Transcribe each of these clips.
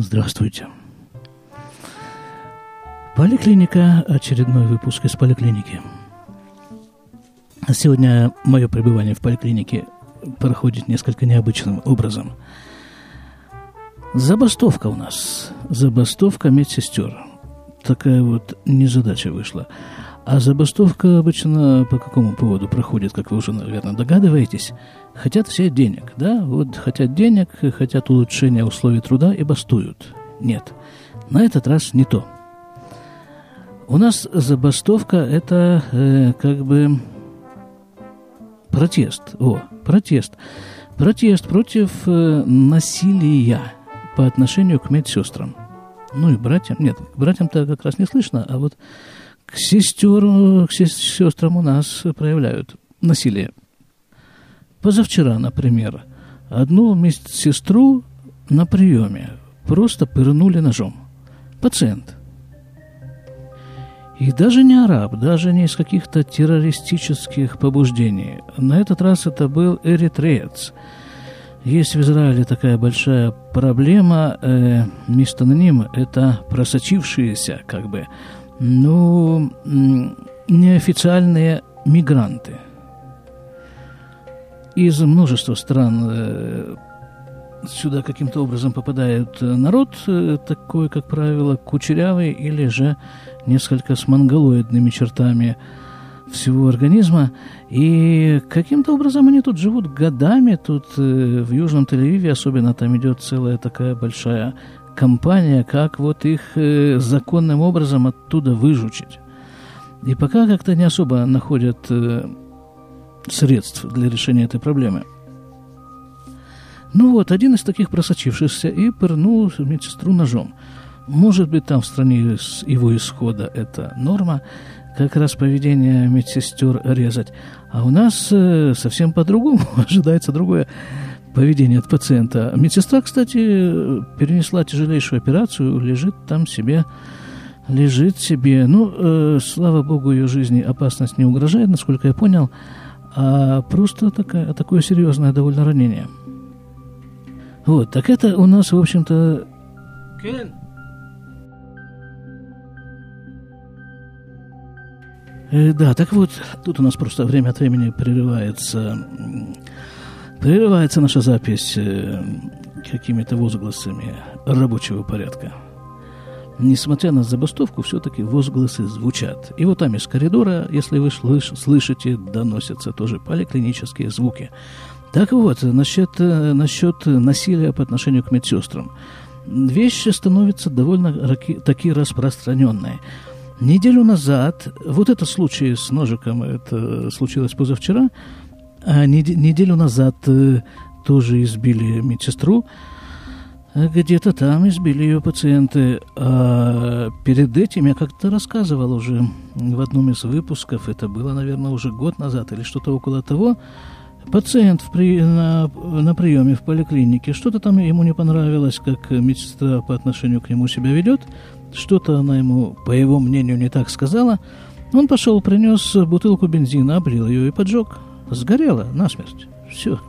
Здравствуйте. Поликлиника, очередной выпуск из поликлиники. Сегодня мое пребывание в поликлинике проходит несколько необычным образом. Забастовка у нас. Забастовка медсестер. Такая вот незадача вышла. А забастовка обычно по какому поводу проходит, как вы уже, наверное, догадываетесь? Хотят все денег, да? Вот хотят денег, хотят улучшения условий труда и бастуют. Нет, на этот раз не то. У нас забастовка – это э, как бы протест. О, протест. Протест против э, насилия по отношению к медсестрам. Ну и братьям. Нет, братьям-то как раз не слышно, а вот к, сестер, к сестрам у нас проявляют насилие. Позавчера, например, одну медсестру на приеме просто пырнули ножом. Пациент. И даже не араб, даже не из каких-то террористических побуждений. На этот раз это был эритреец. Есть в Израиле такая большая проблема, э, мистоним – это просочившиеся, как бы, ну, неофициальные мигранты. Из множества стран э, сюда каким-то образом попадает народ, э, такой, как правило, кучерявый или же несколько с монголоидными чертами всего организма. И каким-то образом они тут живут годами. Тут э, в Южном Тель-Авиве особенно там идет целая такая большая компания, как вот их э, законным образом оттуда выжучить. И пока как-то не особо находят э, средств для решения этой проблемы. Ну вот, один из таких просочившихся и пырнул медсестру ножом. Может быть, там в стране его исхода это норма, как раз поведение медсестер резать. А у нас э, совсем по-другому ожидается другое поведение от пациента. Медсестра, кстати, перенесла тяжелейшую операцию, лежит там себе, лежит себе. Ну, э, слава богу, ее жизни опасность не угрожает, насколько я понял, а просто такое, такое серьезное довольно ранение. Вот, так это у нас, в общем-то... Кен? Э, да, так вот, тут у нас просто время от времени прерывается Прерывается наша запись э, какими-то возгласами рабочего порядка. Несмотря на забастовку, все-таки возгласы звучат. И вот там из коридора, если вы слыш- слышите, доносятся тоже поликлинические звуки. Так вот, насчет, э, насчет насилия по отношению к медсестрам. Вещи становятся довольно такие распространенные. Неделю назад, вот этот случай с ножиком, это случилось позавчера, а неделю назад э, тоже избили медсестру. Э, где-то там избили ее пациенты. А перед этим я как-то рассказывал уже в одном из выпусков, это было, наверное, уже год назад или что-то около того, пациент в при, на, на приеме в поликлинике, что-то там ему не понравилось, как медсестра по отношению к нему себя ведет, что-то она ему, по его мнению, не так сказала. Он пошел, принес бутылку бензина, облил ее и поджег сгорела насмерть. Все.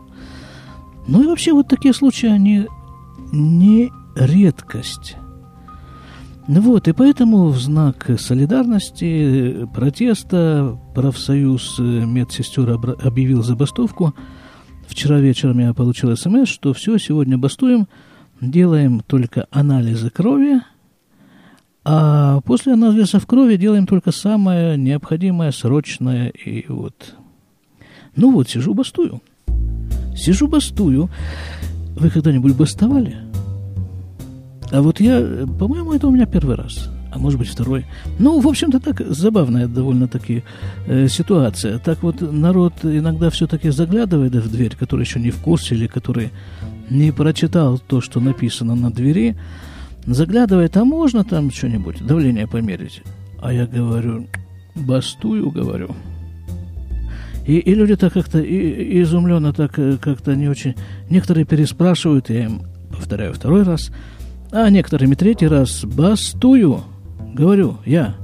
Ну и вообще вот такие случаи, они не редкость. Вот, и поэтому в знак солидарности, протеста профсоюз медсестер объявил забастовку. Вчера вечером я получил смс, что все, сегодня бастуем, делаем только анализы крови, а после анализов крови делаем только самое необходимое, срочное и вот ну вот, сижу, бастую. Сижу, бастую. Вы когда-нибудь бастовали? А вот я, по-моему, это у меня первый раз. А может быть, второй. Ну, в общем-то, так забавная довольно-таки э, ситуация. Так вот, народ иногда все-таки заглядывает в дверь, который еще не в курсе или который не прочитал то, что написано на двери, заглядывает, а можно там что-нибудь, давление померить? А я говорю, бастую, говорю. И, и люди так как-то и, изумленно так э, как-то не очень... Некоторые переспрашивают, я им повторяю второй раз, а некоторыми третий раз бастую, говорю я.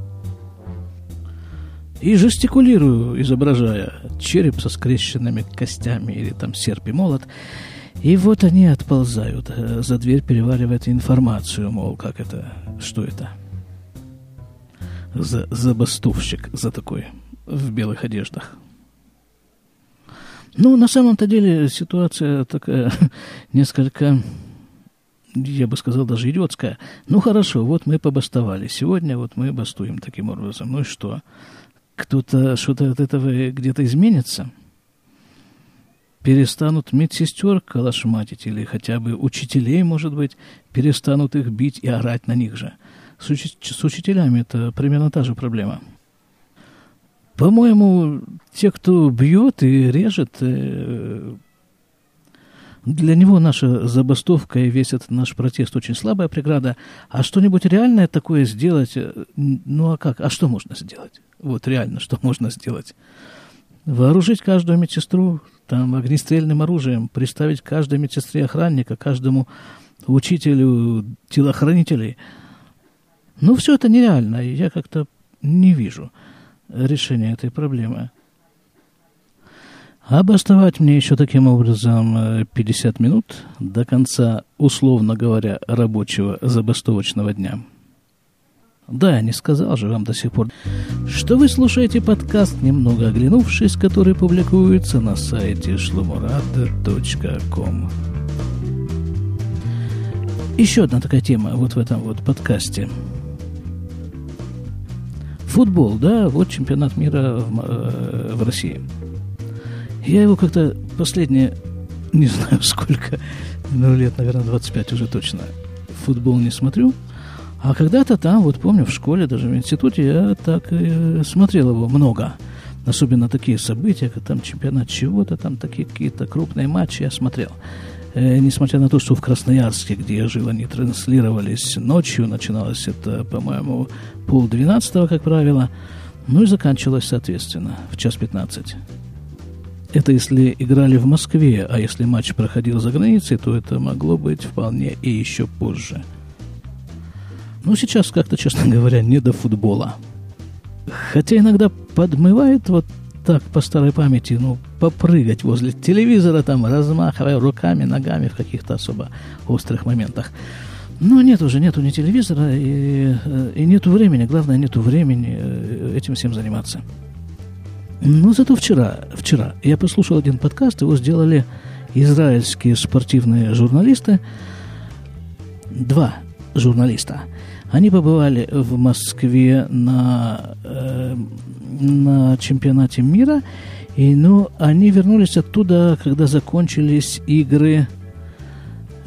И жестикулирую, изображая череп со скрещенными костями или там серп и молот. И вот они отползают э, за дверь, переваривают информацию, мол, как это, что это. За, забастовщик за такой в белых одеждах. Ну, на самом-то деле ситуация такая несколько, я бы сказал, даже идиотская. Ну, хорошо, вот мы побастовали. Сегодня вот мы бастуем таким образом. Ну и что? Кто-то что-то от этого где-то изменится? Перестанут медсестер калашматить или хотя бы учителей, может быть, перестанут их бить и орать на них же. С, уч- с учителями это примерно та же проблема – по-моему, те, кто бьет и режет, э, для него наша забастовка и весь этот наш протест очень слабая преграда. А что-нибудь реальное такое сделать, э, ну а как? А что можно сделать? Вот реально, что можно сделать? Вооружить каждую медсестру там огнестрельным оружием, приставить каждой медсестре охранника, каждому учителю телохранителей. Ну, все это нереально, я как-то не вижу решения этой проблемы. Обосновать мне еще таким образом 50 э, минут до конца, условно говоря, рабочего забастовочного дня. Да, не сказал же вам до сих пор, что вы слушаете подкаст «Немного оглянувшись», который публикуется на сайте шломурада.ком. Еще одна такая тема вот в этом вот подкасте – Футбол, да, вот чемпионат мира в, э, в России. Я его как-то последние, не знаю сколько, ну, лет, наверное, 25 уже точно, футбол не смотрю. А когда-то там, вот помню, в школе, даже в институте, я так и смотрел его много. Особенно такие события, как там чемпионат чего-то, там такие какие-то крупные матчи я смотрел. Э, несмотря на то, что в Красноярске, где я жил, они транслировались ночью, начиналось это, по-моему, полдвенадцатого, как правило, ну и заканчивалось, соответственно, в час пятнадцать. Это если играли в Москве, а если матч проходил за границей, то это могло быть вполне и еще позже. Ну, сейчас как-то, честно говоря, не до футбола. Хотя иногда подмывает вот так по старой памяти, ну, попрыгать возле телевизора, там, размахивая руками, ногами в каких-то особо острых моментах. Но нет уже, нету ни телевизора, и, э, и нету времени, главное, нету времени э, этим всем заниматься. Но зато вчера, вчера я послушал один подкаст, его сделали израильские спортивные журналисты, два журналиста. Они побывали в Москве на э, на чемпионате мира. И, ну, они вернулись оттуда, когда закончились игры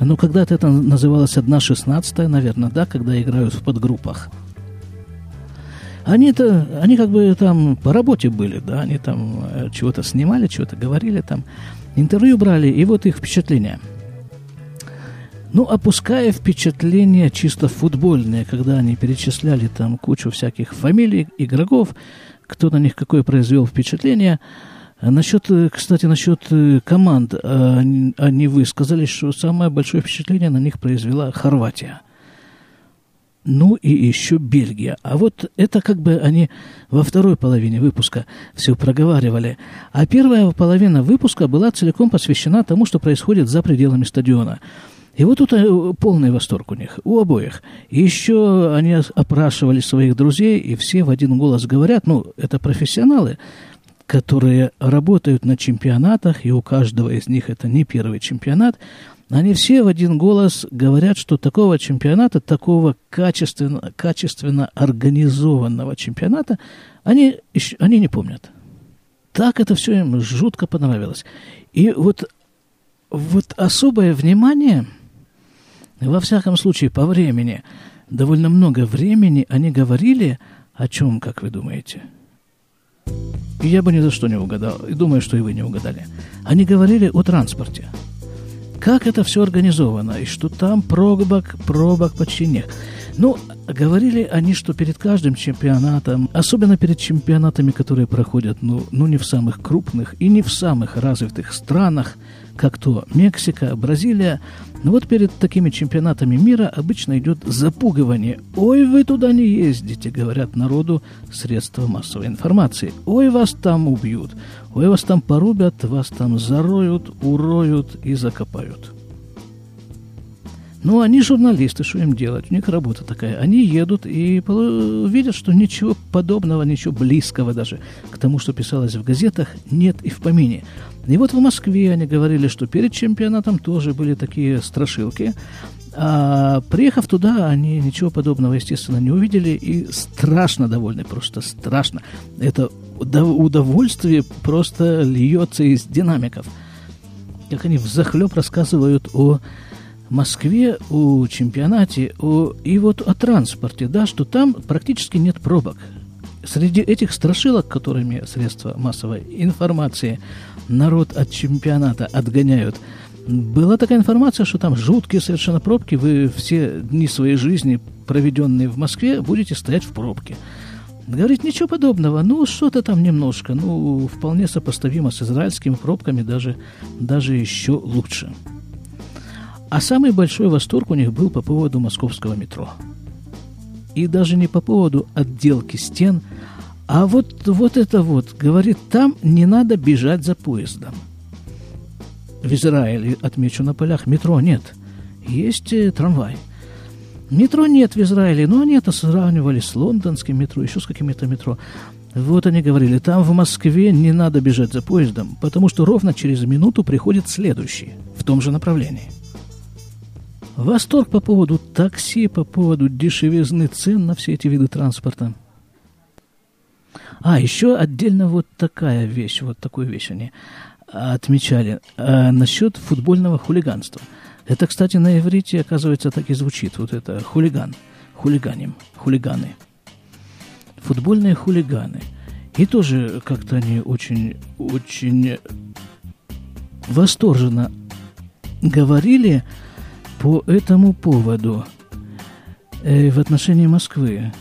ну, когда-то это называлось 1-16, наверное, да, когда играют в подгруппах. Они-то, они как бы там по работе были, да, они там э, чего-то снимали, чего-то говорили там, интервью брали, и вот их впечатления. Ну, опуская впечатления чисто футбольные, когда они перечисляли там кучу всяких фамилий, игроков, кто на них какое произвел впечатление. Насчет, э, кстати, насчет э, команд, они, они высказали, что самое большое впечатление на них произвела Хорватия. Ну и еще Бельгия. А вот это как бы они во второй половине выпуска все проговаривали. А первая половина выпуска была целиком посвящена тому, что происходит за пределами стадиона. И вот тут э, полный восторг у них, у обоих. Еще они опрашивали своих друзей, и все в один голос говорят, ну, это профессионалы, которые работают на чемпионатах, и у каждого из них это не первый чемпионат, они все в один голос говорят, что такого чемпионата, такого качественно, качественно организованного чемпионата, они, они не помнят. Так это все им жутко понравилось. И вот, вот особое внимание – во всяком случае, по времени, довольно много времени они говорили о чем, как вы думаете? Я бы ни за что не угадал, и думаю, что и вы не угадали. Они говорили о транспорте. Как это все организовано, и что там пробок, пробок почти нет. Ну, говорили они, что перед каждым чемпионатом, особенно перед чемпионатами, которые проходят, ну, ну не в самых крупных и не в самых развитых странах, как то Мексика, Бразилия. Но вот перед такими чемпионатами мира обычно идет запугивание. «Ой, вы туда не ездите», говорят народу средства массовой информации. «Ой, вас там убьют», «Ой, вас там порубят», «Вас там зароют, уроют и закопают». Ну, они журналисты, что им делать? У них работа такая. Они едут и видят, что ничего подобного, ничего близкого даже к тому, что писалось в газетах, нет и в помине. И вот в Москве они говорили, что перед чемпионатом тоже были такие страшилки. А приехав туда, они ничего подобного, естественно, не увидели и страшно довольны, просто страшно. Это удовольствие просто льется из динамиков. Как они взахлеб рассказывают о Москве, о чемпионате, о, и вот о транспорте, да, что там практически нет пробок. Среди этих страшилок, которыми средства массовой информации народ от чемпионата отгоняют, была такая информация, что там жуткие совершенно пробки, вы все дни своей жизни, проведенные в Москве, будете стоять в пробке. Говорит, ничего подобного, ну, что-то там немножко, ну, вполне сопоставимо с израильскими пробками, даже, даже еще лучше. А самый большой восторг у них был по поводу московского метро. И даже не по поводу отделки стен, а вот, вот это вот, говорит, там не надо бежать за поездом. В Израиле, отмечу на полях, метро нет. Есть э, трамвай. Метро нет в Израиле, но они это сравнивали с лондонским метро, еще с какими-то метро. Вот они говорили, там в Москве не надо бежать за поездом, потому что ровно через минуту приходит следующий в том же направлении. Восторг по поводу такси, по поводу дешевизны цен на все эти виды транспорта. А, еще отдельно вот такая вещь, вот такую вещь они отмечали. А, насчет футбольного хулиганства. Это, кстати, на иврите, оказывается, так и звучит. Вот это хулиган, хулиганим, хулиганы. Футбольные хулиганы. И тоже как-то они очень, очень восторженно говорили по этому поводу э, в отношении Москвы.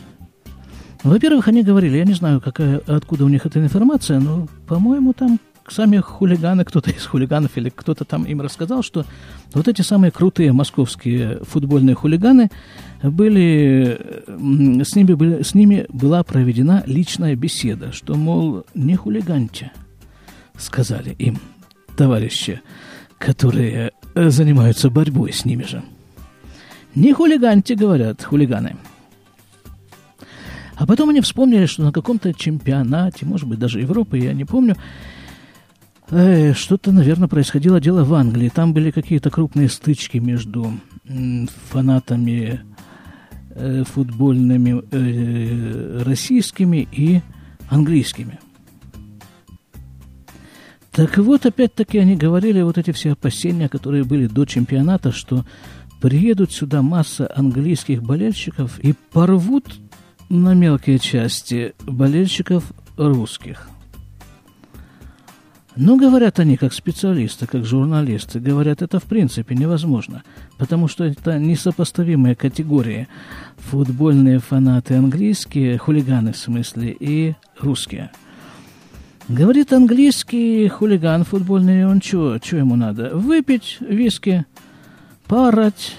Во-первых, они говорили, я не знаю, какая, откуда у них эта информация, но, по-моему, там сами хулиганы, кто-то из хулиганов или кто-то там им рассказал, что вот эти самые крутые московские футбольные хулиганы были, с ними, были, с ними была проведена личная беседа, что, мол, не хулиганьте, сказали им товарищи, которые Э, занимаются борьбой с ними же. Не хулиганьте, говорят хулиганы. А потом они вспомнили, что на каком-то чемпионате, может быть, даже Европы, я не помню, э, что-то, наверное, происходило дело в Англии. Там были какие-то крупные стычки между фанатами э, футбольными э, российскими и английскими. Так вот, опять-таки они говорили вот эти все опасения, которые были до чемпионата, что приедут сюда масса английских болельщиков и порвут на мелкие части болельщиков русских. Но говорят они как специалисты, как журналисты, говорят, это в принципе невозможно, потому что это несопоставимые категории. Футбольные фанаты английские, хулиганы в смысле, и русские – Говорит английский хулиган футбольный, он чего, чего ему надо? Выпить виски, поорать,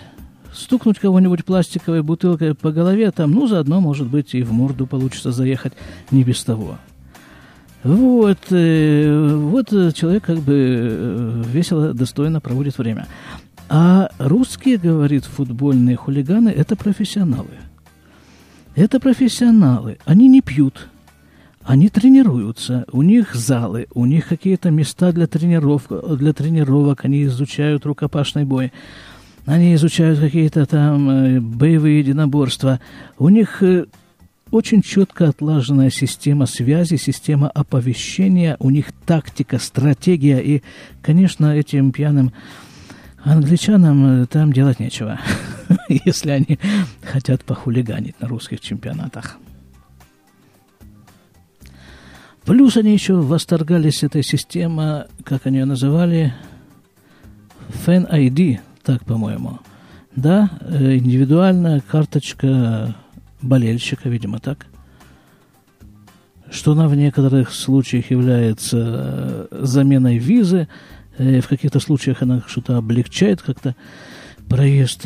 стукнуть кого-нибудь пластиковой бутылкой по голове, там, ну, заодно, может быть, и в морду получится заехать, не без того. Вот, э, вот человек как бы э, весело, достойно проводит время. А русские, говорит, футбольные хулиганы – это профессионалы. Это профессионалы. Они не пьют, они тренируются, у них залы, у них какие-то места для тренировок, для тренировок, они изучают рукопашный бой, они изучают какие-то там э, боевые единоборства. У них э, очень четко отлаженная система связи, система оповещения, у них тактика, стратегия, и, конечно, этим пьяным англичанам э, там делать нечего, если они хотят похулиганить на русских чемпионатах. Плюс они еще восторгались этой системой, как они ее называли, Fan ID, так, по-моему. Да, э, индивидуальная карточка болельщика, видимо, так. Что она в некоторых случаях является э, заменой визы. в каких-то случаях она что-то облегчает как-то проезд,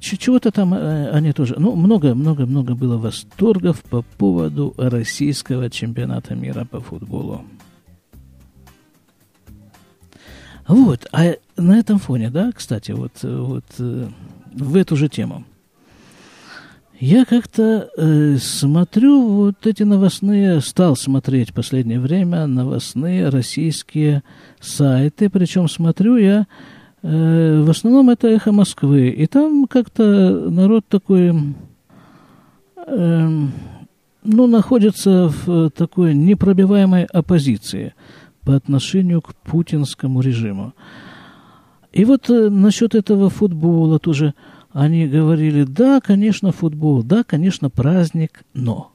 чего-то там они тоже, ну, много-много-много было восторгов по поводу российского чемпионата мира по футболу. Вот, а на этом фоне, да, кстати, вот, вот в эту же тему – я как-то э, смотрю вот эти новостные, стал смотреть в последнее время новостные российские сайты, причем смотрю я, э, в основном это «Эхо Москвы», и там как-то народ такой, э, ну, находится в такой непробиваемой оппозиции по отношению к путинскому режиму. И вот э, насчет этого футбола тоже – они говорили, да, конечно, футбол, да, конечно, праздник, но.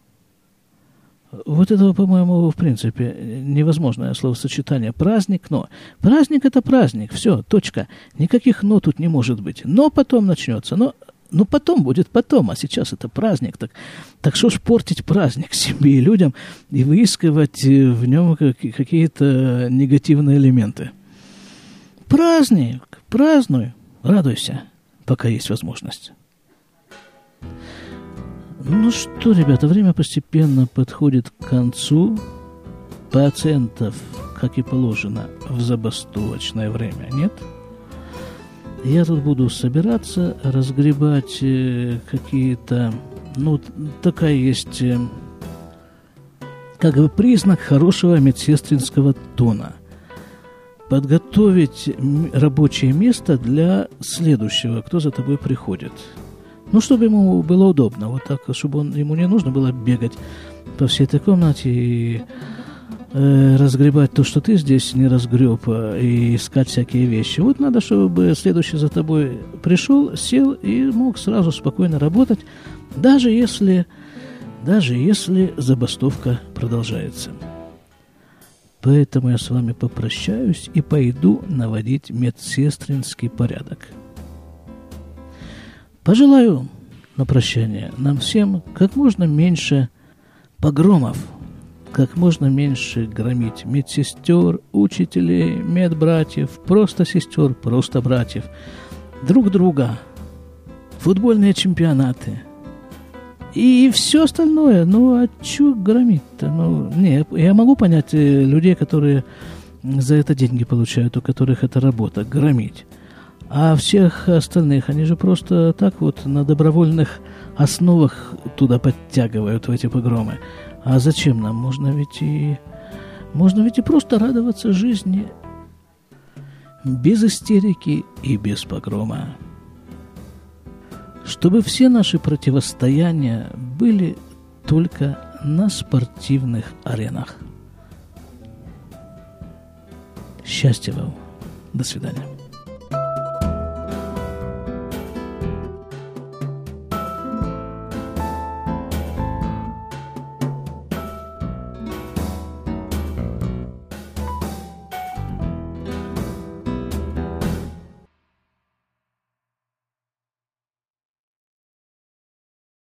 Вот этого, по-моему, в принципе, невозможное словосочетание. Праздник, но. Праздник – это праздник, все, точка. Никаких «но» тут не может быть. Но потом начнется, но ну, потом будет потом, а сейчас это праздник. Так, так что ж портить праздник себе и людям и выискивать э, в нем какие-то негативные элементы? Праздник, празднуй, радуйся пока есть возможность. Ну что, ребята, время постепенно подходит к концу. Пациентов, как и положено, в забастовочное время нет. Я тут буду собираться, разгребать э, какие-то... Ну, такая есть э, как бы признак хорошего медсестринского тона – подготовить рабочее место для следующего, кто за тобой приходит. Ну, чтобы ему было удобно, вот так, чтобы он, ему не нужно было бегать по всей этой комнате и э, разгребать то, что ты здесь не разгреб, а, и искать всякие вещи. Вот надо, чтобы следующий за тобой пришел, сел и мог сразу спокойно работать, даже если, даже если забастовка продолжается. Поэтому я с вами попрощаюсь и пойду наводить медсестринский порядок. Пожелаю на прощание нам всем как можно меньше погромов, как можно меньше громить медсестер, учителей, медбратьев, просто сестер, просто братьев, друг друга, футбольные чемпионаты – и все остальное, ну, а что громить-то? Ну, не, я могу понять э, людей, которые за это деньги получают, у которых это работа, громить. А всех остальных, они же просто так вот на добровольных основах туда подтягивают в эти погромы. А зачем нам? Можно ведь и... Можно ведь и просто радоваться жизни без истерики и без погрома чтобы все наши противостояния были только на спортивных аренах. Счастья вам. До свидания.